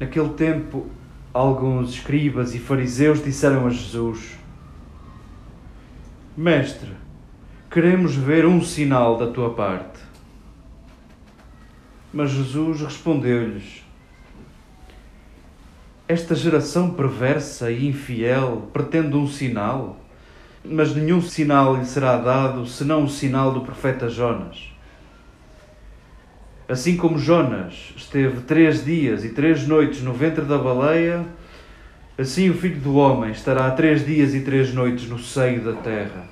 Naquele tempo, alguns escribas e fariseus disseram a Jesus: Mestre, queremos ver um sinal da tua parte. Mas Jesus respondeu-lhes: Esta geração perversa e infiel pretende um sinal, mas nenhum sinal lhe será dado senão o sinal do profeta Jonas. Assim como Jonas esteve três dias e três noites no ventre da baleia, assim o Filho do Homem estará três dias e três noites no seio da terra.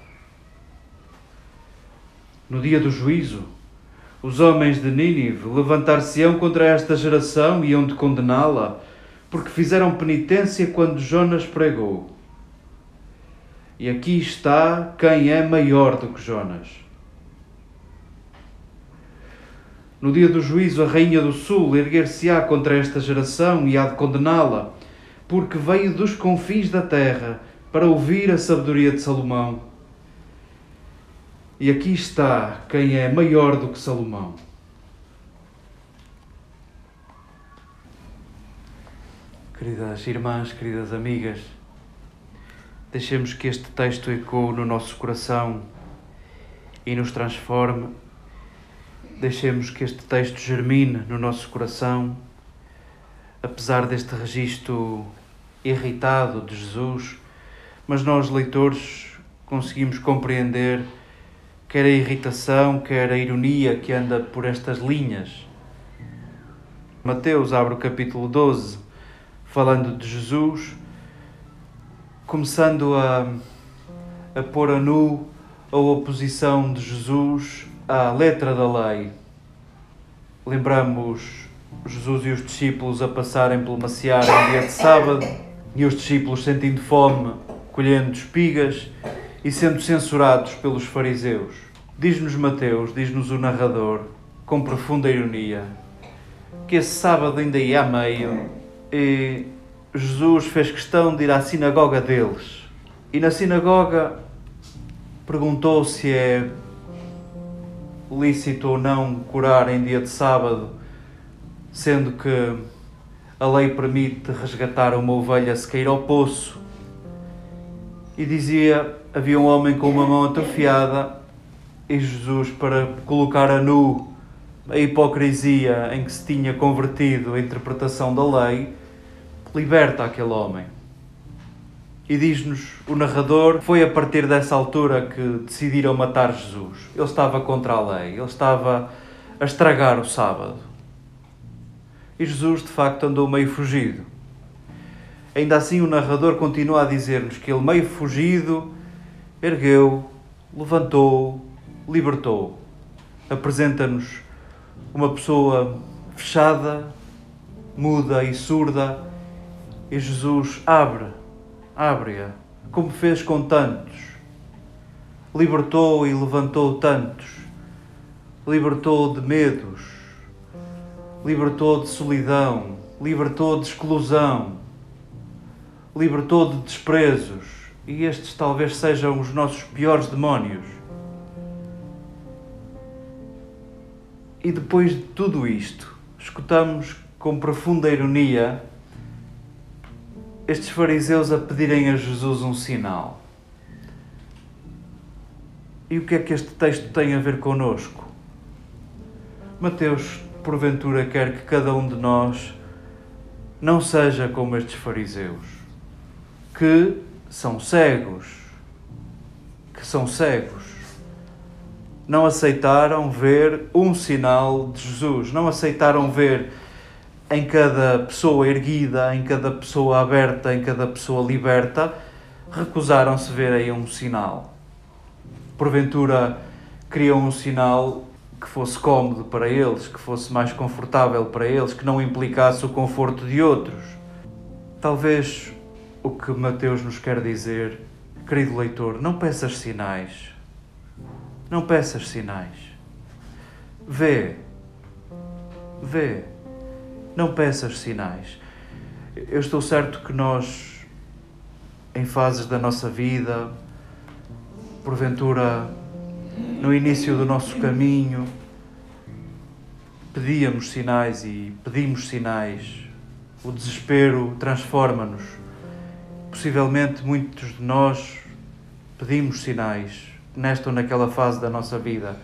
No dia do juízo, os homens de Nínive levantar-se-ão contra esta geração e hão de condená-la, porque fizeram penitência quando Jonas pregou. E aqui está quem é maior do que Jonas. No dia do juízo, a rainha do sul erguer-se-á contra esta geração e há de condená-la, porque veio dos confins da terra para ouvir a sabedoria de Salomão. E aqui está quem é maior do que Salomão. Queridas irmãs, queridas amigas, deixemos que este texto ecoe no nosso coração e nos transforme. Deixemos que este texto germine no nosso coração, apesar deste registro irritado de Jesus, mas nós, leitores, conseguimos compreender quer a irritação, quer a ironia que anda por estas linhas. Mateus abre o capítulo 12, falando de Jesus, começando a, a pôr a nu a oposição de Jesus à letra da lei. Lembramos Jesus e os discípulos a passarem pelo maciar em dia de sábado e os discípulos sentindo fome, colhendo espigas e sendo censurados pelos fariseus. Diz-nos Mateus, diz-nos o narrador, com profunda ironia, que esse sábado ainda ia a meio e Jesus fez questão de ir à sinagoga deles. E na sinagoga perguntou se é lícito ou não curar em dia de sábado, sendo que a lei permite resgatar uma ovelha se cair ao poço. E dizia havia um homem com uma mão atrofiada e Jesus, para colocar a nu a hipocrisia em que se tinha convertido a interpretação da lei, liberta aquele homem. E diz-nos o narrador: foi a partir dessa altura que decidiram matar Jesus. Ele estava contra a lei, ele estava a estragar o sábado. E Jesus, de facto, andou meio fugido. Ainda assim, o narrador continua a dizer-nos que ele, meio fugido, ergueu, levantou, libertou. Apresenta-nos uma pessoa fechada, muda e surda, e Jesus abre, abre-a, como fez com tantos. Libertou e levantou tantos. Libertou de medos, libertou de solidão, libertou de exclusão, libertou de desprezos e estes talvez sejam os nossos piores demónios. E depois de tudo isto, escutamos com profunda ironia estes fariseus a pedirem a Jesus um sinal. E o que é que este texto tem a ver conosco? Mateus, porventura, quer que cada um de nós não seja como estes fariseus, que são cegos, que são cegos. Não aceitaram ver um sinal de Jesus, não aceitaram ver em cada pessoa erguida, em cada pessoa aberta, em cada pessoa liberta, recusaram-se ver aí um sinal. Porventura queriam um sinal que fosse cómodo para eles, que fosse mais confortável para eles, que não implicasse o conforto de outros. Talvez o que Mateus nos quer dizer, querido leitor, não peças sinais. Não peças sinais. Vê. Vê. Não peças sinais. Eu estou certo que nós, em fases da nossa vida, porventura no início do nosso caminho, pedíamos sinais e pedimos sinais o desespero transforma-nos. Possivelmente muitos de nós pedimos sinais nesta ou naquela fase da nossa vida.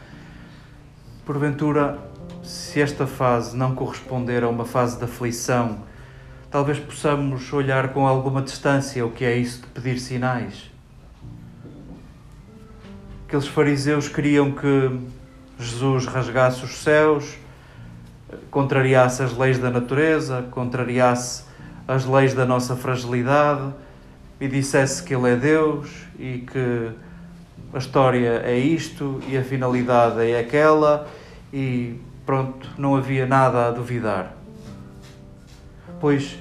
Porventura, se esta fase não corresponder a uma fase de aflição, talvez possamos olhar com alguma distância o que é isso de pedir sinais. Aqueles fariseus queriam que Jesus rasgasse os céus, contrariasse as leis da natureza, contrariasse as leis da nossa fragilidade e dissesse que Ele é Deus e que a história é isto e a finalidade é aquela e pronto, não havia nada a duvidar. Pois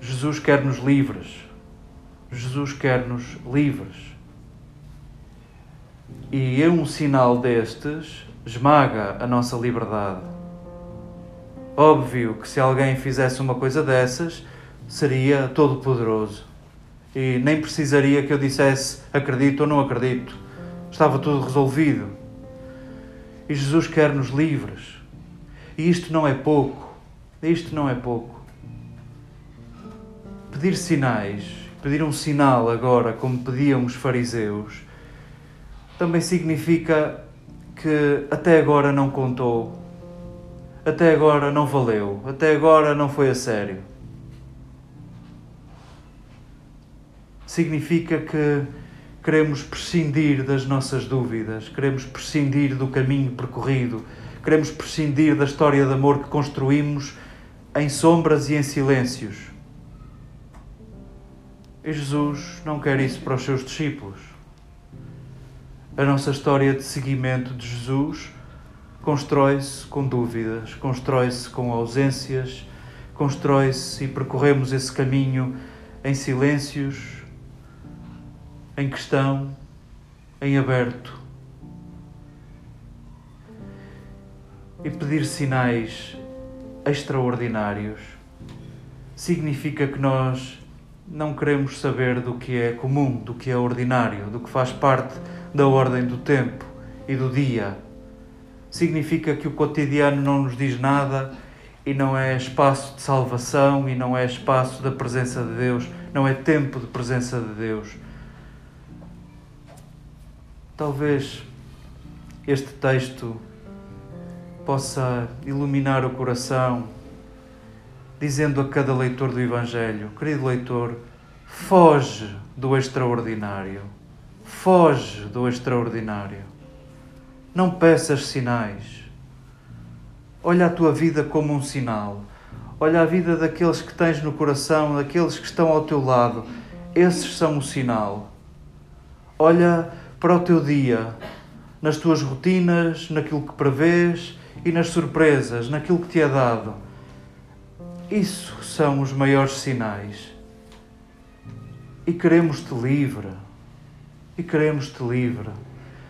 Jesus quer-nos livres. Jesus quer-nos livres. E um sinal destes esmaga a nossa liberdade. Óbvio que se alguém fizesse uma coisa dessas, seria todo-poderoso. E nem precisaria que eu dissesse acredito ou não acredito. Estava tudo resolvido. E Jesus quer-nos livres. E isto não é pouco. Isto não é pouco. Pedir sinais, pedir um sinal agora, como pediam os fariseus, também significa que até agora não contou, até agora não valeu, até agora não foi a sério. Significa que queremos prescindir das nossas dúvidas, queremos prescindir do caminho percorrido, queremos prescindir da história de amor que construímos em sombras e em silêncios. E Jesus não quer isso para os seus discípulos. A nossa história de seguimento de Jesus constrói-se com dúvidas, constrói-se com ausências, constrói-se e percorremos esse caminho em silêncios, em questão, em aberto. E pedir sinais extraordinários significa que nós não queremos saber do que é comum, do que é ordinário, do que faz parte da ordem do tempo e do dia. Significa que o cotidiano não nos diz nada e não é espaço de salvação e não é espaço da presença de Deus, não é tempo de presença de Deus. Talvez este texto possa iluminar o coração, dizendo a cada leitor do Evangelho: querido leitor, foge do extraordinário Foge do extraordinário. Não peças sinais. Olha a tua vida como um sinal. Olha a vida daqueles que tens no coração, daqueles que estão ao teu lado. Esses são o sinal. Olha para o teu dia, nas tuas rotinas, naquilo que prevês e nas surpresas, naquilo que te é dado. Isso são os maiores sinais. E queremos-te livre e queremos-te livre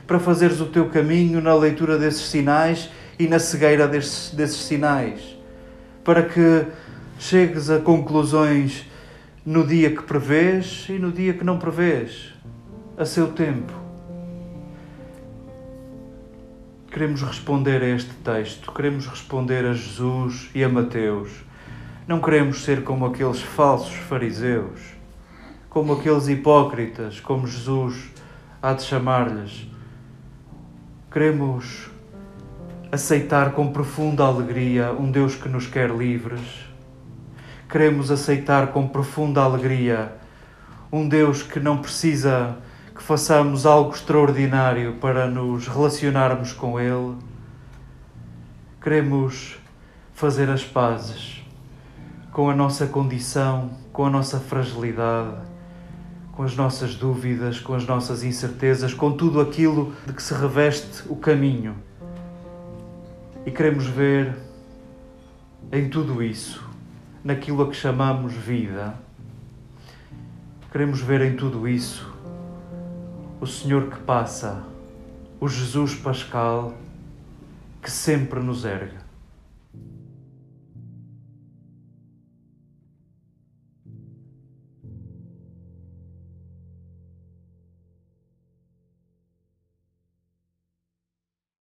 para fazeres o teu caminho na leitura desses sinais e na cegueira desses, desses sinais, para que chegues a conclusões no dia que prevês e no dia que não prevês, a seu tempo. Queremos responder a este texto, queremos responder a Jesus e a Mateus. Não queremos ser como aqueles falsos fariseus, como aqueles hipócritas, como Jesus há de chamar-lhes. Queremos aceitar com profunda alegria um Deus que nos quer livres. Queremos aceitar com profunda alegria um Deus que não precisa que façamos algo extraordinário para nos relacionarmos com Ele. Queremos fazer as pazes com a nossa condição, com a nossa fragilidade com as nossas dúvidas, com as nossas incertezas, com tudo aquilo de que se reveste o caminho. E queremos ver em tudo isso, naquilo a que chamamos vida, queremos ver em tudo isso o Senhor que passa, o Jesus Pascal que sempre nos ergue.